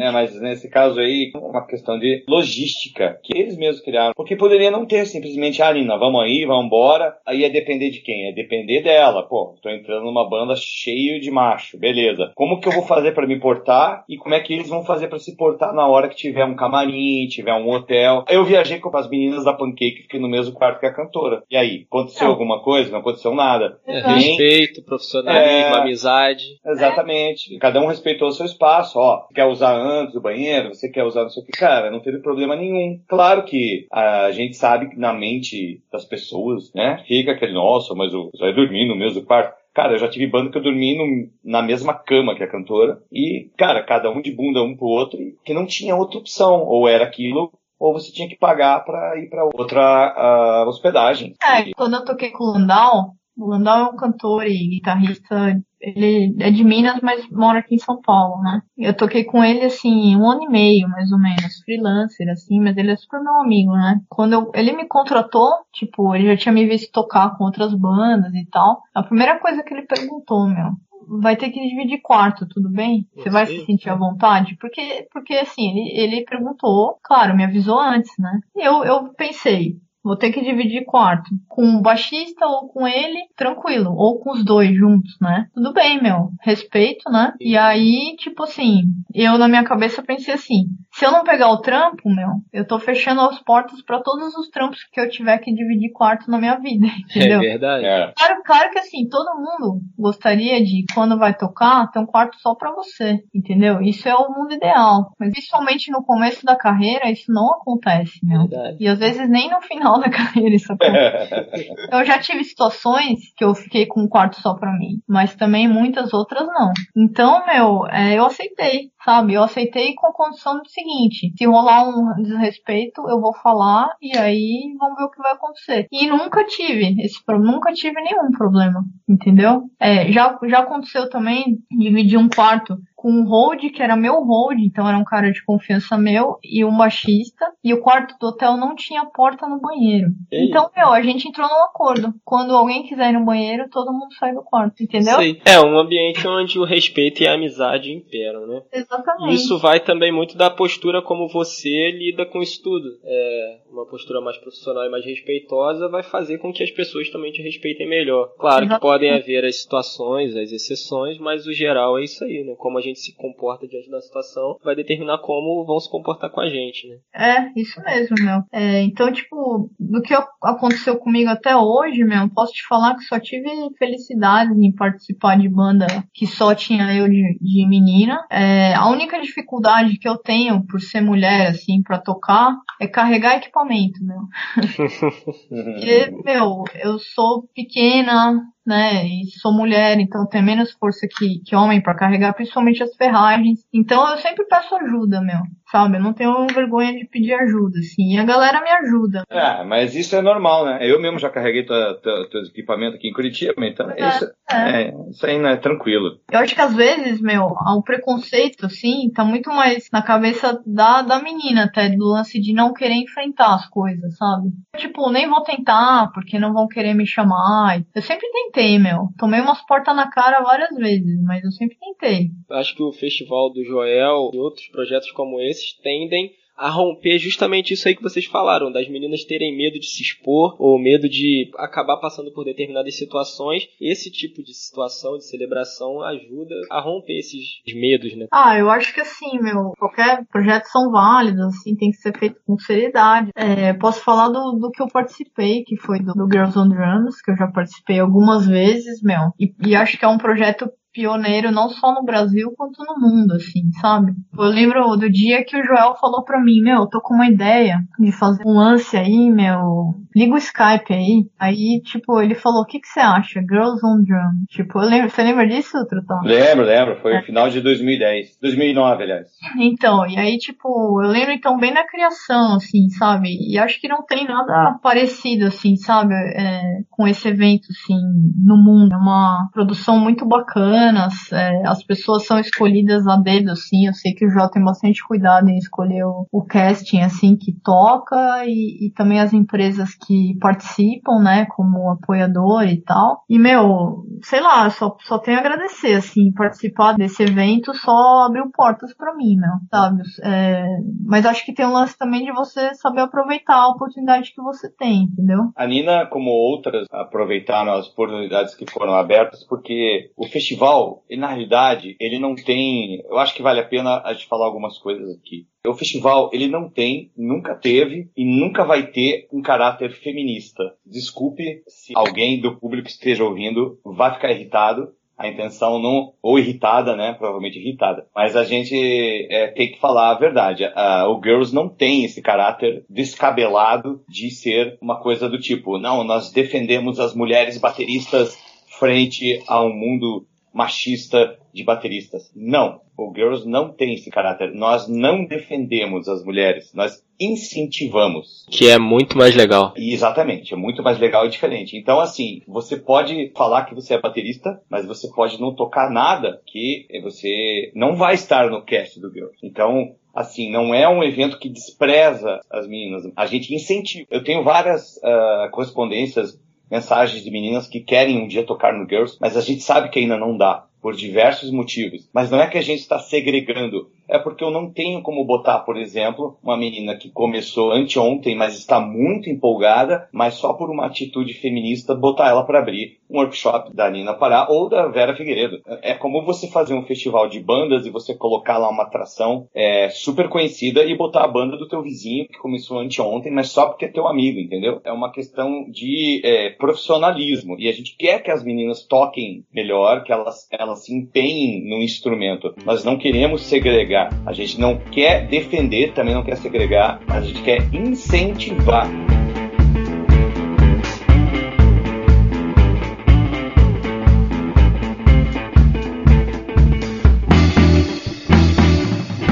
É, mas nesse caso aí, é uma questão de logística que eles mesmos criaram. Porque poderia não ter simplesmente, ah, Nina, vamos aí, vamos embora. Aí é depender de quem? É depender dela. Pô, tô entrando numa banda cheio de macho, beleza. Como que eu vou fazer para me portar e como é que eles vão fazer para se portar na hora que tiver um camarim, tiver um hotel? Eu viajei com as meninas da Pancake, fiquei no mesmo quarto que a cantora. E aí, aconteceu não. alguma coisa? Não aconteceu nada. É, respeito, profissionalismo, é, amizade. Exatamente. Cada um respeitou o seu espaço. Ó, quer usar antes do banheiro, você quer usar não sei o que, cara, não teve problema nenhum. Claro que a gente sabe que na mente das pessoas, né, fica aquele, nossa, mas você vai dormir no mesmo quarto. Cara, eu já tive banda que eu dormi no, na mesma cama que a cantora. E, cara, cada um de bunda um pro outro, que não tinha outra opção. Ou era aquilo, ou você tinha que pagar para ir para outra uh, hospedagem. É, quando eu toquei com o Landau, o Landau é um cantor e guitarrista ele é de Minas, mas mora aqui em São Paulo, né? Eu toquei com ele, assim, um ano e meio, mais ou menos, freelancer, assim, mas ele é super meu amigo, né? Quando eu, ele me contratou, tipo, ele já tinha me visto tocar com outras bandas e tal. A primeira coisa que ele perguntou, meu, vai ter que dividir quarto, tudo bem? Você vai se sentir à vontade? Porque, porque assim, ele, ele perguntou, claro, me avisou antes, né? Eu, eu pensei, Vou ter que dividir quarto com o baixista ou com ele, tranquilo. Ou com os dois juntos, né? Tudo bem, meu. Respeito, né? E aí, tipo assim, eu na minha cabeça pensei assim: se eu não pegar o trampo, meu, eu tô fechando as portas para todos os trampos que eu tiver que dividir quarto na minha vida, entendeu? É verdade. É. Claro, claro que assim, todo mundo gostaria de, quando vai tocar, ter um quarto só para você, entendeu? Isso é o mundo ideal. Mas principalmente no começo da carreira, isso não acontece, meu. Verdade. E às vezes nem no final final da carreira isso acontece. eu já tive situações que eu fiquei com um quarto só pra mim, mas também muitas outras não. Então, meu, é, eu aceitei, sabe? Eu aceitei com a condição do seguinte: se rolar um desrespeito, eu vou falar e aí vamos ver o que vai acontecer. E nunca tive esse problema, nunca tive nenhum problema, entendeu? É, já, já aconteceu também dividir um quarto com um hold, que era meu hold, então era um cara de confiança meu, e um baixista, e o quarto do hotel não tinha porta no banheiro. Ei. Então, meu, a gente entrou num acordo. Quando alguém quiser ir no banheiro, todo mundo sai do quarto, entendeu? Sei. É um ambiente onde o respeito e a amizade imperam, né? Exatamente. Isso vai também muito da postura como você lida com isso tudo. É, uma postura mais profissional e mais respeitosa vai fazer com que as pessoas também te respeitem melhor. Claro Exatamente. que podem haver as situações, as exceções, mas o geral é isso aí, né? Como a gente se comporta diante da situação vai determinar como vão se comportar com a gente, né? É, isso mesmo, meu. É, então, tipo, do que aconteceu comigo até hoje, meu, posso te falar que só tive felicidade em participar de banda que só tinha eu de, de menina. É, a única dificuldade que eu tenho por ser mulher, assim, para tocar, é carregar equipamento, meu. e, meu, eu sou pequena, né? E sou mulher, então tenho menos força que, que homem para carregar, principalmente as ferragens. Então eu sempre peço ajuda, meu. Sabe? Eu não tenho vergonha de pedir ajuda, assim. E a galera me ajuda. É, mas isso é normal, né? Eu mesmo já carreguei teus equipamentos aqui em Curitiba, então é, isso, é. É, isso aí não é tranquilo. Eu acho que às vezes, meu, o preconceito, assim, tá muito mais na cabeça da, da menina até, do lance de não querer enfrentar as coisas, sabe? Tipo, nem vou tentar, porque não vão querer me chamar. Eu sempre tentei, meu. Tomei umas portas na cara várias vezes, mas eu sempre tentei. Acho que o festival do Joel e outros projetos como esse tendem a romper justamente isso aí que vocês falaram, das meninas terem medo de se expor ou medo de acabar passando por determinadas situações. Esse tipo de situação, de celebração, ajuda a romper esses medos, né? Ah, eu acho que assim, meu, qualquer projeto são válidos, assim, tem que ser feito com seriedade. É, posso falar do, do que eu participei, que foi do, do Girls on Drums, que eu já participei algumas vezes, meu, e, e acho que é um projeto pioneiro não só no Brasil quanto no mundo, assim, sabe? Eu lembro do dia que o Joel falou pra mim, meu, eu tô com uma ideia de fazer um lance aí, meu, liga o Skype aí. Aí, tipo, ele falou, o que que você acha? Girls on Drum. Tipo, eu lembro, você lembra disso, Trutão? Lembro, lembro, foi no é. final de 2010, 2009, aliás. Então, e aí, tipo, eu lembro então bem da criação, assim, sabe? E acho que não tem nada parecido, assim, sabe? É, com esse evento, assim, no mundo. É uma produção muito bacana é, as pessoas são escolhidas a dedo, assim, eu sei que o Jó tem bastante cuidado em escolher o, o casting, assim, que toca e, e, também as empresas que participam, né, como apoiador e tal. E, meu, sei lá, só, só tenho a agradecer, assim, participar desse evento só abriu portas para mim, meu, sabe? É, mas acho que tem um lance também de você saber aproveitar a oportunidade que você tem, entendeu? A Nina, como outras, aproveitaram as oportunidades que foram abertas, porque o festival na realidade, ele não tem. Eu acho que vale a pena a gente falar algumas coisas aqui. O festival, ele não tem, nunca teve e nunca vai ter um caráter feminista. Desculpe se alguém do público esteja ouvindo, vai ficar irritado. A intenção não, ou irritada, né? Provavelmente irritada. Mas a gente é, tem que falar a verdade. O Girls não tem esse caráter descabelado de ser uma coisa do tipo, não, nós defendemos as mulheres bateristas frente a um mundo machista de bateristas. Não, o Girls não tem esse caráter. Nós não defendemos as mulheres, nós incentivamos. Que é muito mais legal. E exatamente, é muito mais legal e diferente. Então, assim, você pode falar que você é baterista, mas você pode não tocar nada que você não vai estar no cast do Girls. Então, assim, não é um evento que despreza as meninas. A gente incentiva. Eu tenho várias uh, correspondências mensagens de meninas que querem um dia tocar no Girls, mas a gente sabe que ainda não dá, por diversos motivos. Mas não é que a gente está segregando é porque eu não tenho como botar, por exemplo, uma menina que começou anteontem, mas está muito empolgada, mas só por uma atitude feminista botar ela para abrir um workshop da Nina Pará ou da Vera Figueiredo. É como você fazer um festival de bandas e você colocar lá uma atração é, super conhecida e botar a banda do teu vizinho que começou anteontem, mas só porque é teu amigo, entendeu? É uma questão de é, profissionalismo e a gente quer que as meninas toquem melhor, que elas, elas se empenhem no instrumento. Nós não queremos segregar segregar. A gente não quer defender, também não quer segregar, mas a gente quer incentivar.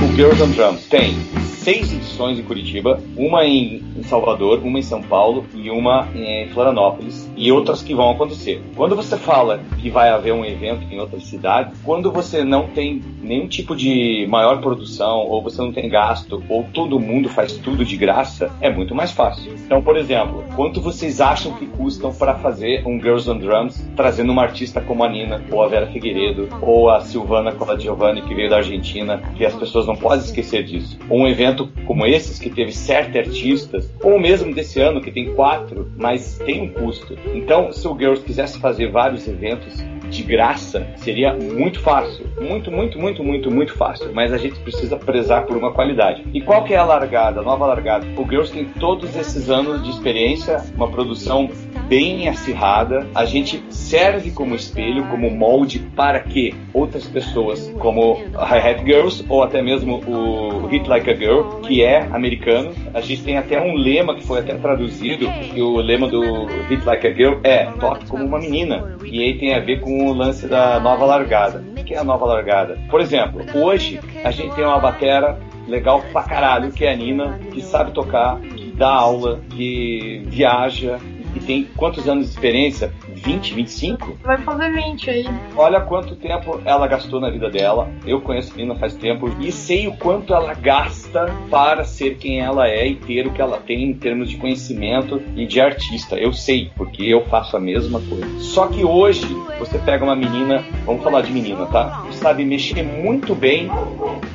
O Girls on Drums tem seis edições em Curitiba, uma em, Salvador, uma em São Paulo e uma em Florianópolis e outras que vão acontecer. Quando você fala que vai haver um evento em outra cidade, quando você não tem nenhum tipo de maior produção ou você não tem gasto ou todo mundo faz tudo de graça, é muito mais fácil. Então, por exemplo, quanto vocês acham que custam para fazer um Girls on Drums trazendo uma artista como a Nina ou a Vera Figueiredo ou a Silvana Giovanni que veio da Argentina, que as pessoas não podem esquecer disso. Um evento evento como esses, que teve sete artistas, ou mesmo desse ano, que tem quatro, mas tem um custo. Então, se o Girls quisesse fazer vários eventos, de graça seria muito fácil. Muito, muito, muito, muito, muito fácil. Mas a gente precisa prezar por uma qualidade. E qual que é a largada, a nova largada? O Girls tem todos esses anos de experiência, uma produção bem acirrada. A gente serve como espelho, como molde para que outras pessoas, como a Hi Hat Girls ou até mesmo o Hit Like a Girl, que é americano, a gente tem até um lema que foi até traduzido, e o lema do Hit Like a Girl é toque como uma menina. E aí tem a ver com o lance da nova largada. O que é a nova largada? Por exemplo, hoje a gente tem uma batera legal pra caralho, que é a Nina, que sabe tocar, que dá aula, que viaja, e tem quantos anos de experiência? 20, 25? Vai fazer 20 aí. Olha quanto tempo ela gastou na vida dela. Eu conheço a Nina faz tempo e sei o quanto ela gasta para ser quem ela é e ter o que ela tem em termos de conhecimento e de artista. Eu sei, porque eu faço a mesma coisa. Só que hoje você pega uma menina, vamos falar de menina, tá? Que sabe mexer muito bem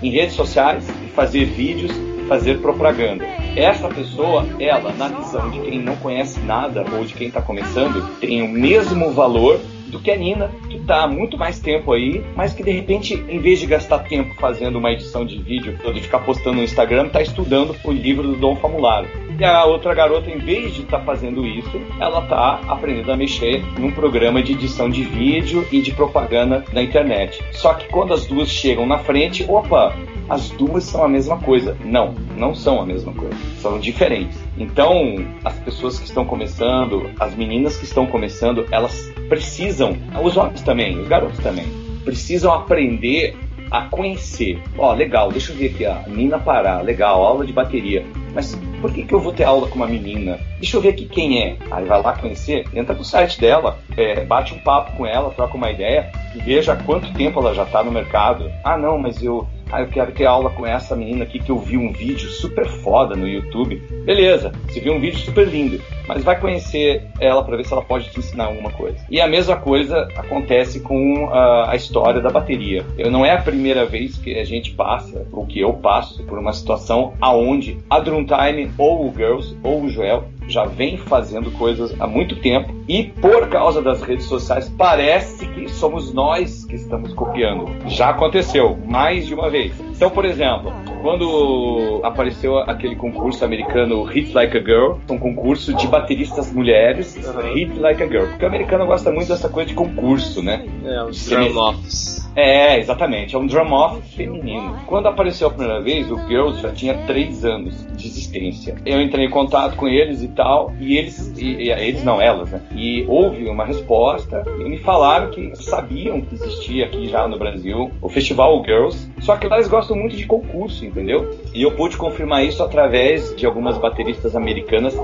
em redes sociais e fazer vídeos fazer propaganda. Essa pessoa, ela, na visão de quem não conhece nada ou de quem está começando, tem o mesmo valor do que a Nina, que está há muito mais tempo aí, mas que de repente, em vez de gastar tempo fazendo uma edição de vídeo ou de ficar postando no Instagram, está estudando o livro do Dom Famularo. E a outra garota, em vez de estar tá fazendo isso, ela está aprendendo a mexer num programa de edição de vídeo e de propaganda na internet. Só que quando as duas chegam na frente, opa, as duas são a mesma coisa. Não, não são a mesma coisa. São diferentes. Então, as pessoas que estão começando, as meninas que estão começando, elas precisam, os homens também, os garotos também, precisam aprender a conhecer. Ó, oh, legal, deixa eu ver aqui, a Nina Pará, legal, aula de bateria. Mas por que, que eu vou ter aula com uma menina? Deixa eu ver aqui quem é. Aí vai lá conhecer, entra no site dela, é, bate um papo com ela, troca uma ideia veja quanto tempo ela já está no mercado. Ah, não, mas eu ah, eu quero ter aula com essa menina aqui que eu vi um vídeo super foda no YouTube. Beleza, você viu um vídeo super lindo, mas vai conhecer ela para ver se ela pode te ensinar alguma coisa. E a mesma coisa acontece com uh, a história da bateria. Eu, não é a primeira vez que a gente passa, ou que eu passo, por uma situação aonde a Drumtime, ou o Girls, ou o Joel, já vem fazendo coisas há muito tempo e por causa das redes sociais parece que somos nós que estamos copiando. Já aconteceu mais de uma vez. Então, por exemplo, quando apareceu aquele concurso americano Hit Like a Girl, um concurso de bateristas mulheres, Hit Like a Girl, porque o americano gosta muito dessa coisa de concurso, né? É, os drum offs. É, exatamente. É um drum off feminino. Quando apareceu a primeira vez, o Girls já tinha três anos de existência. Eu entrei em contato com eles e tal, e eles, e, e eles não, elas, né? E houve uma resposta e me falaram que sabiam que existia aqui já no Brasil o Festival Girls, só que lá eles gostam muito de concurso, entendeu? E eu pude confirmar isso através de algumas bateristas americanas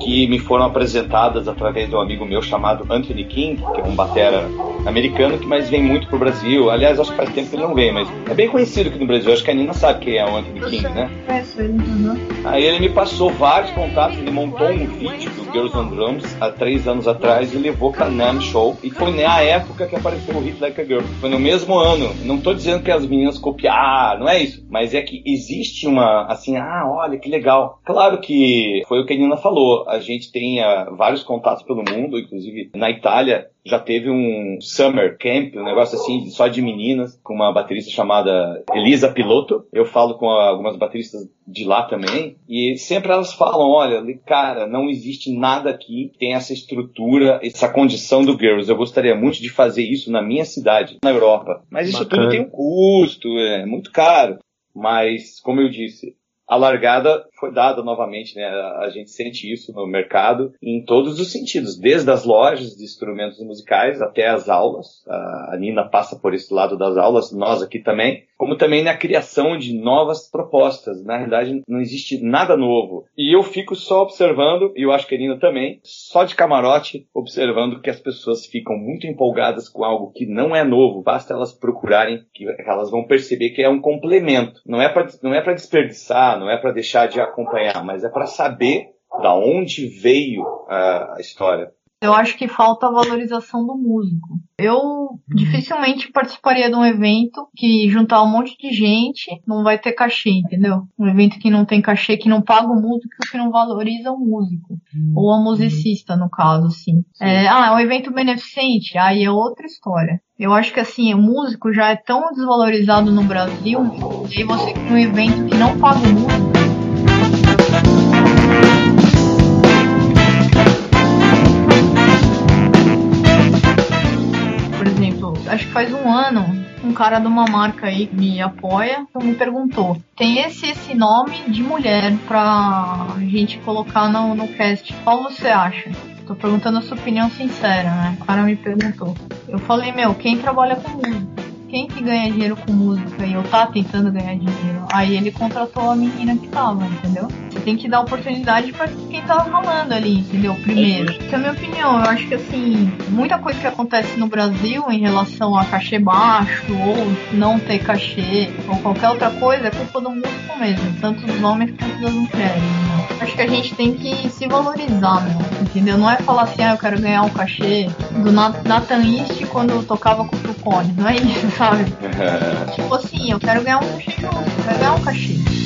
que me foram apresentadas através de um amigo meu chamado Anthony King, que é um batera americano que mais vem muito pro Brasil. Aliás, acho que faz tempo que ele não vem, mas é bem conhecido aqui no Brasil. Acho que a Nina sabe quem é o Anthony King, né? Uhum. Aí ele me passou vários contatos, ele montou um vídeo do Girls on Drums há três anos atrás e levou pra NAM Show. E foi na época que apareceu o Hit Like a Girl. Foi no mesmo ano. Não tô dizendo que as meninas copiaram, não é isso. Mas é que existe uma, assim, ah, olha que legal. Claro que foi o que a Nina falou a gente tem uh, vários contatos pelo mundo, inclusive na Itália já teve um summer camp, um negócio assim, só de meninas, com uma baterista chamada Elisa Piloto. Eu falo com algumas bateristas de lá também, e sempre elas falam, olha, cara, não existe nada aqui que tem essa estrutura, essa condição do Girls. Eu gostaria muito de fazer isso na minha cidade, na Europa. Mas isso Bacana. tudo tem um custo, é muito caro. Mas, como eu disse, a largada foi dada novamente, né? A gente sente isso no mercado em todos os sentidos, desde as lojas de instrumentos musicais até as aulas. A Nina passa por esse lado das aulas, nós aqui também, como também na criação de novas propostas. Na realidade, não existe nada novo. E eu fico só observando, e eu acho que a Nina também, só de camarote, observando que as pessoas ficam muito empolgadas com algo que não é novo. Basta elas procurarem, que elas vão perceber que é um complemento. Não é para não é para desperdiçar, não é para deixar de acompanhar, mas é para saber da onde veio a história. Eu acho que falta a valorização do músico. Eu uhum. dificilmente participaria de um evento que juntar um monte de gente não vai ter cachê, entendeu? Um evento que não tem cachê, que não paga o músico, que não valoriza o músico. Uhum. Ou a musicista, no caso, assim. É, ah, é um evento beneficente, aí é outra história. Eu acho que assim, o músico já é tão desvalorizado no Brasil, e você cria um evento que não paga o músico. acho que faz um ano, um cara de uma marca aí me apoia me perguntou: tem esse esse nome de mulher pra gente colocar no, no cast? Qual você acha? Tô perguntando a sua opinião sincera, né? O cara me perguntou. Eu falei, meu, quem trabalha com música? Quem que ganha dinheiro com música e eu tá tentando ganhar dinheiro, aí ele contratou a menina que tava, entendeu? Você tem que dar oportunidade para quem tá ralando ali, entendeu? Primeiro. Essa é a minha opinião. Eu acho que assim, muita coisa que acontece no Brasil em relação a cachê baixo, ou não ter cachê, ou qualquer outra coisa, é culpa do músico mesmo, tanto dos homens quanto das mulheres. Né? Acho que a gente tem que se valorizar, meu, entendeu? Não é falar assim, ah, eu quero ganhar um cachê do Nathan East quando eu tocava com o Tucone, não é isso, sabe? tipo assim, eu quero ganhar um cachê eu quero ganhar um cachê.